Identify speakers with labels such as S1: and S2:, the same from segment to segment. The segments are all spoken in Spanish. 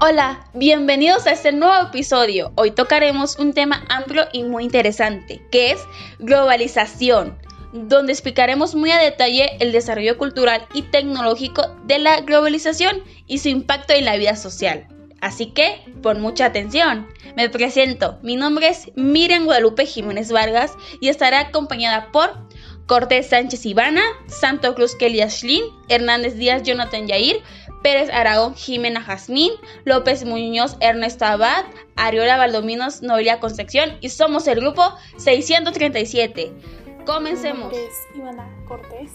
S1: Hola, bienvenidos a este nuevo episodio. Hoy tocaremos un tema amplio y muy interesante, que es globalización, donde explicaremos muy a detalle el desarrollo cultural y tecnológico de la globalización y su impacto en la vida social. Así que, pon mucha atención. Me presento, mi nombre es Miriam Guadalupe Jiménez Vargas y estaré acompañada por Cortés Sánchez Ivana, Santo Cruz Kelly Ashlin, Hernández Díaz Jonathan Yair, Pérez Aragón Jimena Jazmín, López Muñoz Ernesto Abad, Ariola Valdominos Noelia Concepción y somos el grupo 637. Comencemos.
S2: Mi es Ivana Cortés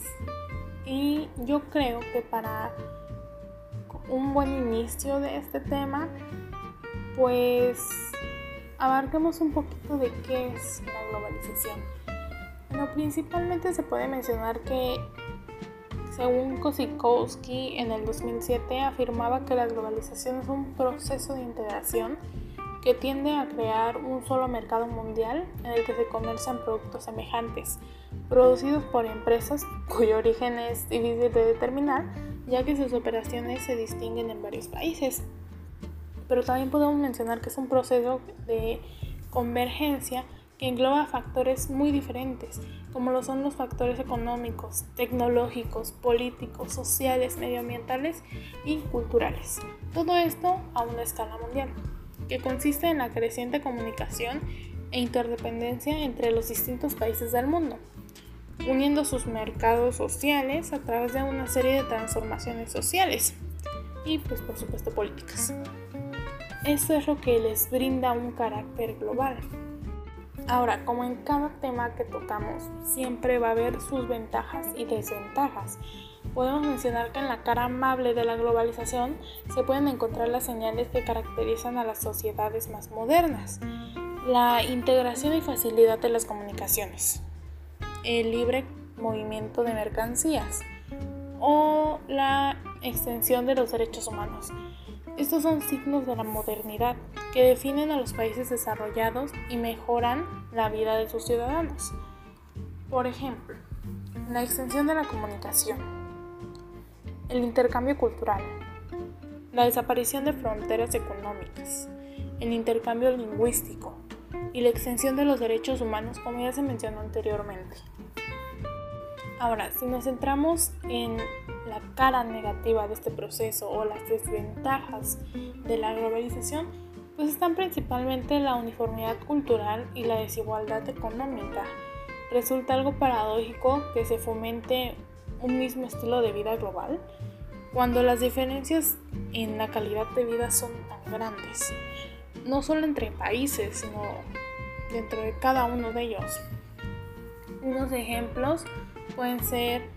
S2: y yo creo que para un buen inicio de este tema, pues abarquemos un poquito de qué es la globalización. Bueno, principalmente se puede mencionar que según Kosikowski, en el 2007 afirmaba que la globalización es un proceso de integración que tiende a crear un solo mercado mundial en el que se comercian productos semejantes, producidos por empresas cuyo origen es difícil de determinar, ya que sus operaciones se distinguen en varios países. Pero también podemos mencionar que es un proceso de convergencia que engloba factores muy diferentes, como lo son los factores económicos, tecnológicos, políticos, sociales, medioambientales y culturales. Todo esto a una escala mundial, que consiste en la creciente comunicación e interdependencia entre los distintos países del mundo, uniendo sus mercados sociales a través de una serie de transformaciones sociales y pues por supuesto políticas. Esto es lo que les brinda un carácter global. Ahora, como en cada tema que tocamos, siempre va a haber sus ventajas y desventajas. Podemos mencionar que en la cara amable de la globalización se pueden encontrar las señales que caracterizan a las sociedades más modernas. La integración y facilidad de las comunicaciones, el libre movimiento de mercancías o la extensión de los derechos humanos. Estos son signos de la modernidad que definen a los países desarrollados y mejoran la vida de sus ciudadanos. Por ejemplo, la extensión de la comunicación, el intercambio cultural, la desaparición de fronteras económicas, el intercambio lingüístico y la extensión de los derechos humanos como ya se mencionó anteriormente. Ahora, si nos centramos en la cara negativa de este proceso o las desventajas de la globalización, pues están principalmente la uniformidad cultural y la desigualdad económica. Resulta algo paradójico que se fomente un mismo estilo de vida global cuando las diferencias en la calidad de vida son tan grandes, no solo entre países, sino dentro de cada uno de ellos. Unos ejemplos pueden ser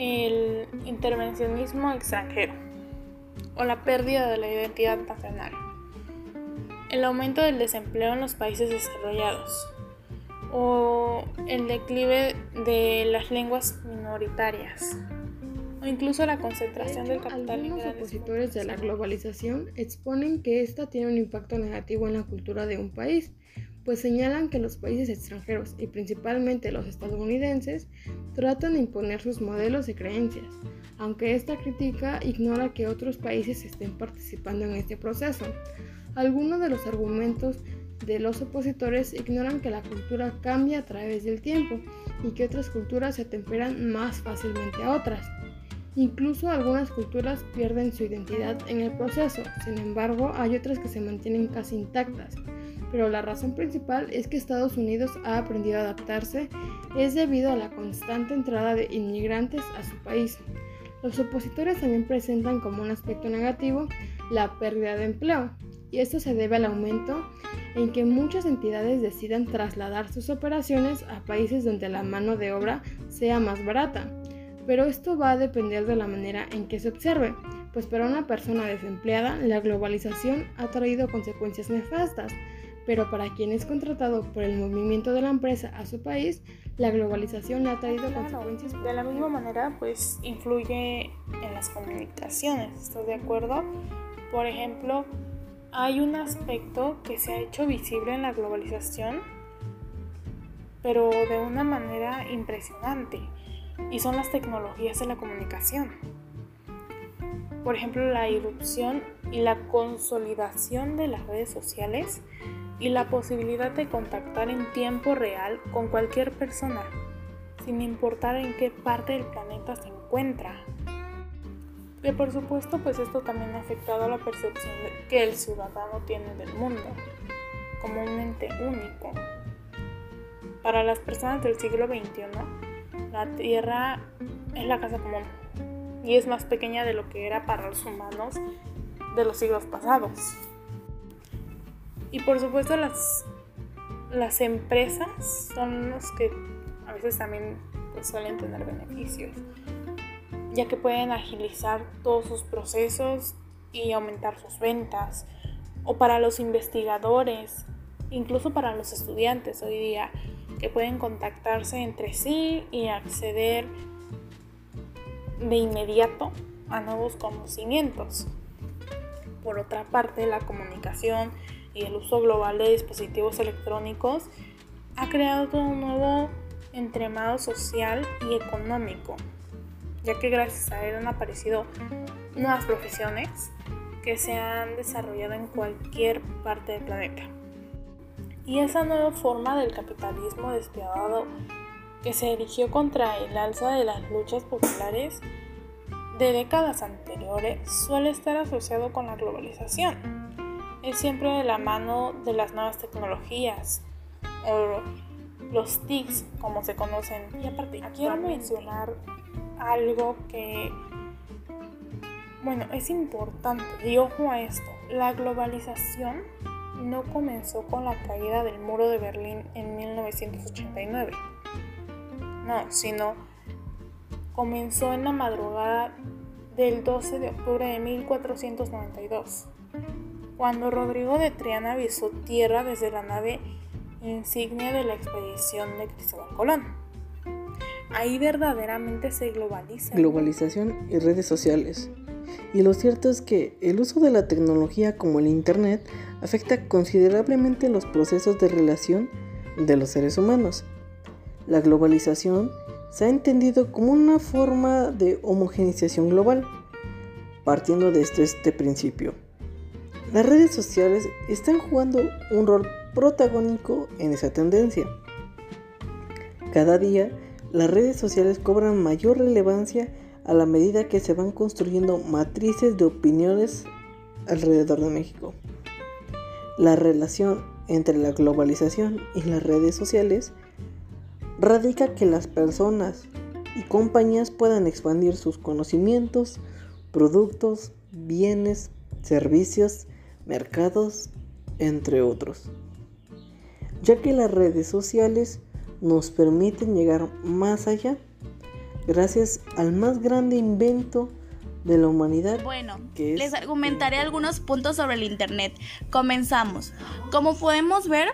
S2: el intervencionismo extranjero o la pérdida de la identidad nacional, el aumento del desempleo en los países desarrollados o el declive de las lenguas minoritarias o incluso la concentración del capital
S3: Algunos opositores de la globalización exponen que esta tiene un impacto negativo en la cultura de un país pues señalan que los países extranjeros y principalmente los estadounidenses tratan de imponer sus modelos y creencias, aunque esta crítica ignora que otros países estén participando en este proceso. Algunos de los argumentos de los opositores ignoran que la cultura cambia a través del tiempo y que otras culturas se atemperan más fácilmente a otras. Incluso algunas culturas pierden su identidad en el proceso, sin embargo hay otras que se mantienen casi intactas pero la razón principal es que Estados Unidos ha aprendido a adaptarse es debido a la constante entrada de inmigrantes a su país. Los opositores también presentan como un aspecto negativo la pérdida de empleo, y esto se debe al aumento en que muchas entidades decidan trasladar sus operaciones a países donde la mano de obra sea más barata. Pero esto va a depender de la manera en que se observe, pues para una persona desempleada la globalización ha traído consecuencias nefastas, pero para quien es contratado por el movimiento de la empresa a su país, la globalización le ha traído consecuencias.
S2: De la misma manera, pues influye en las comunicaciones, ¿estás de acuerdo? Por ejemplo, hay un aspecto que se ha hecho visible en la globalización, pero de una manera impresionante, y son las tecnologías de la comunicación. por ejemplo, la irrupción y la consolidación de las redes sociales y la posibilidad de contactar en tiempo real con cualquier persona, sin importar en qué parte del planeta se encuentra. Y por supuesto, pues esto también ha afectado a la percepción que el ciudadano tiene del mundo, como un ente único. Para las personas del siglo XXI, la Tierra es la casa común y es más pequeña de lo que era para los humanos de los siglos pasados. Y por supuesto las, las empresas son los que a veces también pues, suelen tener beneficios, ya que pueden agilizar todos sus procesos y aumentar sus ventas. O para los investigadores, incluso para los estudiantes hoy día, que pueden contactarse entre sí y acceder de inmediato a nuevos conocimientos. Por otra parte, la comunicación y el uso global de dispositivos electrónicos ha creado un nuevo entremado social y económico, ya que gracias a él han aparecido nuevas profesiones que se han desarrollado en cualquier parte del planeta. Y esa nueva forma del capitalismo despiadado que se erigió contra el alza de las luchas populares de décadas anteriores suele estar asociado con la globalización. Es siempre de la mano de las nuevas tecnologías o los TICs como se conocen. Y aparte, quiero mencionar algo que, bueno, es importante y ojo a esto. La globalización no comenzó con la caída del muro de Berlín en 1989 no, sino comenzó en la madrugada del 12 de octubre de 1492, cuando Rodrigo de Triana avisó tierra desde la nave insignia de la expedición de Cristóbal Colón. Ahí verdaderamente se globaliza.
S4: Globalización y redes sociales. Y lo cierto es que el uso de la tecnología como el Internet afecta considerablemente los procesos de relación de los seres humanos la globalización se ha entendido como una forma de homogenización global, partiendo de este, este principio. Las redes sociales están jugando un rol protagónico en esa tendencia. Cada día, las redes sociales cobran mayor relevancia a la medida que se van construyendo matrices de opiniones alrededor de México. La relación entre la globalización y las redes sociales radica que las personas y compañías puedan expandir sus conocimientos, productos, bienes, servicios, mercados, entre otros. Ya que las redes sociales nos permiten llegar más allá gracias al más grande invento de la humanidad.
S5: Bueno, les argumentaré algunos puntos sobre el Internet. Comenzamos. Como podemos ver,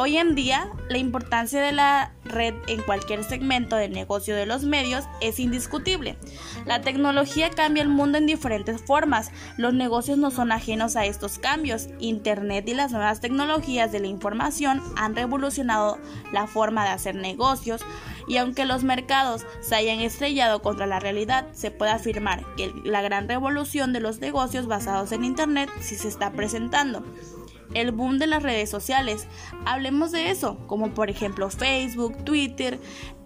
S5: Hoy en día, la importancia de la red en cualquier segmento del negocio de los medios es indiscutible. La tecnología cambia el mundo en diferentes formas. Los negocios no son ajenos a estos cambios. Internet y las nuevas tecnologías de la información han revolucionado la forma de hacer negocios y aunque los mercados se hayan estrellado contra la realidad, se puede afirmar que la gran revolución de los negocios basados en Internet sí se está presentando el boom de las redes sociales. Hablemos de eso, como por ejemplo Facebook, Twitter,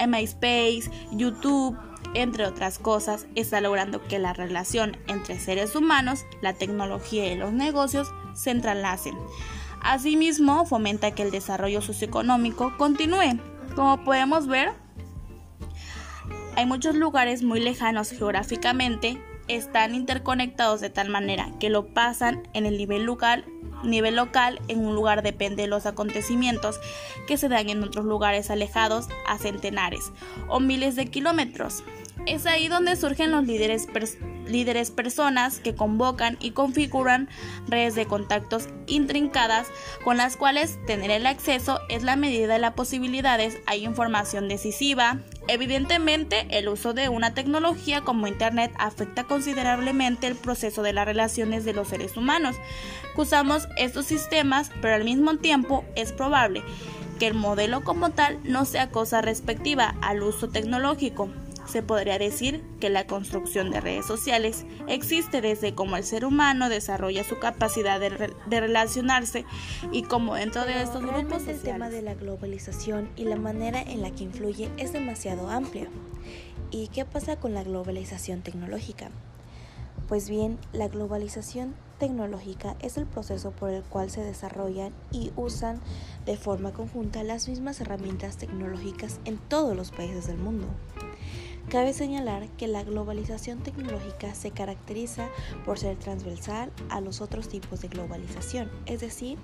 S5: MySpace, YouTube, entre otras cosas, está logrando que la relación entre seres humanos, la tecnología y los negocios se entrelacen. Asimismo, fomenta que el desarrollo socioeconómico continúe. Como podemos ver, hay muchos lugares muy lejanos geográficamente están interconectados de tal manera que lo pasan en el nivel local, nivel local en un lugar depende de los acontecimientos que se dan en otros lugares alejados a centenares o miles de kilómetros. Es ahí donde surgen los líderes, líderes personas que convocan y configuran redes de contactos intrincadas con las cuales tener el acceso es la medida de las posibilidades. Hay información decisiva. Evidentemente, el uso de una tecnología como Internet afecta considerablemente el proceso de las relaciones de los seres humanos. Usamos estos sistemas, pero al mismo tiempo es probable que el modelo como tal no sea cosa respectiva al uso tecnológico se podría decir que la construcción de redes sociales existe desde cómo el ser humano desarrolla su capacidad de, relacionarse y cómo dentro de estos grupos
S6: el tema de la globalización y la manera en la que influye es demasiado amplio. ¿Y qué pasa con la globalización tecnológica? Pues bien, la globalización tecnológica es el proceso por el cual se desarrollan y usan de forma conjunta las mismas herramientas tecnológicas en todos los países del mundo. Cabe señalar que la globalización tecnológica se caracteriza por ser transversal a los otros tipos de globalización, es decir,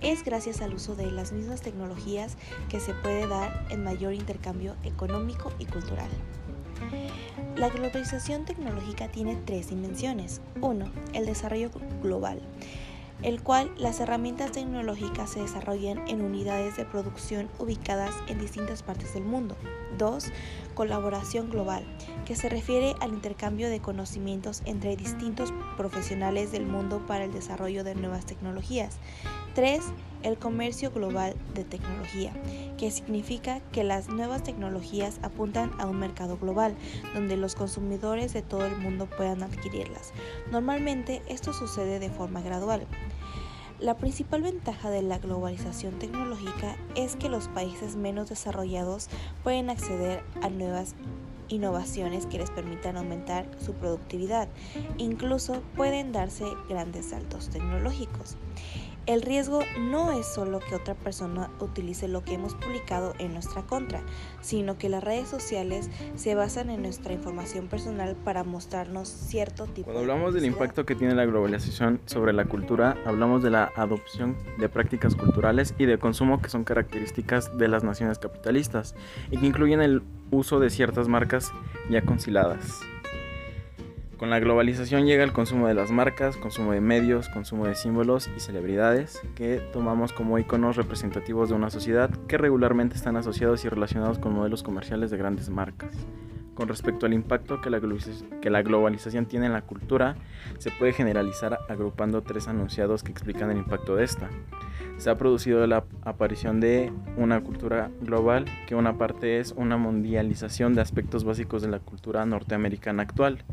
S6: es gracias al uso de las mismas tecnologías que se puede dar en mayor intercambio económico y cultural. La globalización tecnológica tiene tres dimensiones. Uno, el desarrollo global, el cual las herramientas tecnológicas se desarrollan en unidades de producción ubicadas en distintas partes del mundo. 2. Colaboración global, que se refiere al intercambio de conocimientos entre distintos profesionales del mundo para el desarrollo de nuevas tecnologías. 3. El comercio global de tecnología, que significa que las nuevas tecnologías apuntan a un mercado global, donde los consumidores de todo el mundo puedan adquirirlas. Normalmente esto sucede de forma gradual. La principal ventaja de la globalización tecnológica es que los países menos desarrollados pueden acceder a nuevas innovaciones que les permitan aumentar su productividad. Incluso pueden darse grandes saltos tecnológicos. El riesgo no es solo que otra persona utilice lo que hemos publicado en nuestra contra, sino que las redes sociales se basan en nuestra información personal para mostrarnos cierto tipo
S7: Cuando hablamos del impacto que tiene la globalización sobre la cultura, hablamos de la adopción de prácticas culturales y de consumo que son características de las naciones capitalistas y que incluyen el uso de ciertas marcas ya conciladas. Con la globalización llega el consumo de las marcas, consumo de medios, consumo de símbolos y celebridades que tomamos como iconos representativos de una sociedad que regularmente están asociados y relacionados con modelos comerciales de grandes marcas. Con respecto al impacto que la, globalización tiene en la cultura, se puede generalizar agrupando tres anunciados que explican el impacto de esta. Se ha producido la aparición de una cultura global, que una parte es una mundialización de aspectos básicos de la cultura norteamericana actual,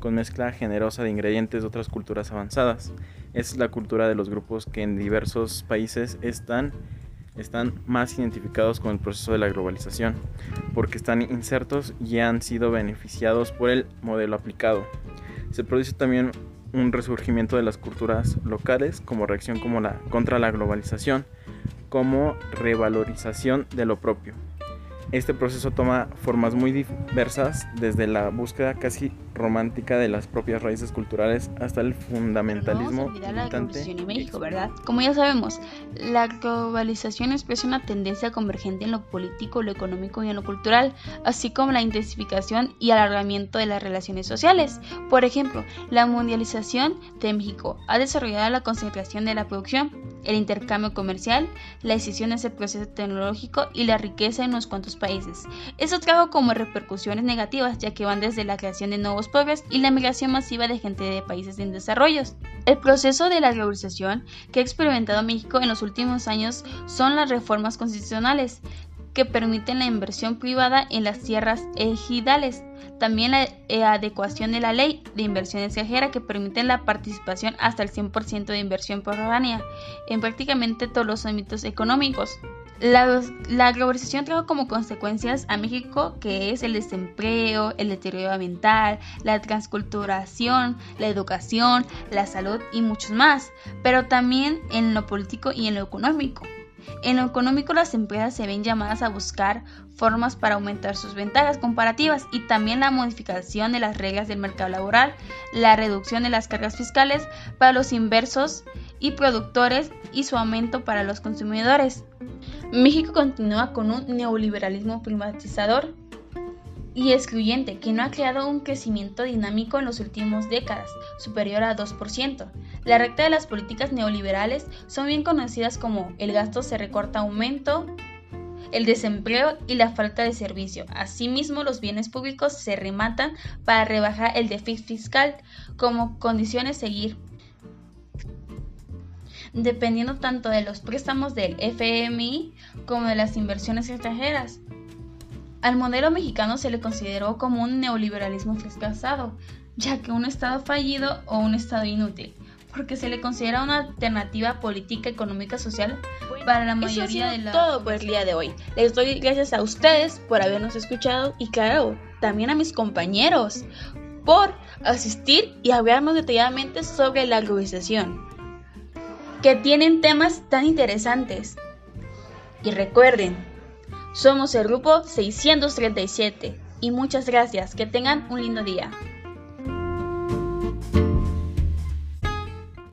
S7: con mezcla generosa de ingredientes de otras culturas avanzadas. Es la cultura de los grupos que en diversos países están, están más identificados con el proceso de la globalización, porque están insertos y han sido beneficiados por el modelo aplicado. Se produce también un resurgimiento de las culturas locales como reacción como la, contra la globalización, como revalorización de lo propio. Este proceso toma formas muy diversas, desde la búsqueda casi romántica de las propias raíces culturales hasta el fundamentalismo
S1: no la globalización en México, ¿verdad? Como ya sabemos, la globalización expresa una tendencia convergente en lo político, lo económico y en lo cultural, así como la intensificación y alargamiento de las relaciones sociales. Por ejemplo, la mundialización de México ha desarrollado la concentración de la producción, el intercambio comercial, la decisión de ese proceso tecnológico y la riqueza en unos cuantos países. Eso trajo como repercusiones negativas, ya que van desde la creación de nuevos pueblos y la migración masiva de gente de países en desarrollo. El proceso de la globalización que ha experimentado México en los últimos años son las reformas constitucionales que permiten la inversión privada en las tierras ejidales también la eh, adecuación de la ley de inversión extranjera que permite la participación hasta el 100% de inversión foránea en prácticamente todos los ámbitos económicos. La, globalización trajo como consecuencias a México que es el desempleo, el deterioro ambiental, la transculturación, la educación, la salud y muchos más, pero también en lo político y en lo económico. En lo económico las empresas se ven llamadas a buscar formas para aumentar sus ventajas comparativas y también la modificación de las reglas del mercado laboral, la reducción de las cargas fiscales para los inversos y productores y su aumento para los consumidores. México continúa con un neoliberalismo privatizador y excluyente que no ha creado un crecimiento dinámico en las últimas décadas, superior a 2%. La recta de las políticas neoliberales son bien conocidas como el gasto se recorta aumento, el desempleo y la falta de servicio. Asimismo, los bienes públicos se rematan para rebajar el déficit fiscal como condiciones seguir dependiendo tanto de los préstamos del FMI como de las inversiones extranjeras. Al modelo mexicano se le consideró como un neoliberalismo fracasado, ya que un Estado fallido o un Estado inútil, porque se le considera una alternativa política, económica, social para la mayoría de la... todo por el día de hoy. Les doy gracias a ustedes por habernos escuchado y claro, también a mis compañeros por asistir y hablarnos detalladamente sobre la globalización, que tienen temas tan interesantes. Y recuerden, somos el grupo 637 y muchas gracias, que tengan un lindo día.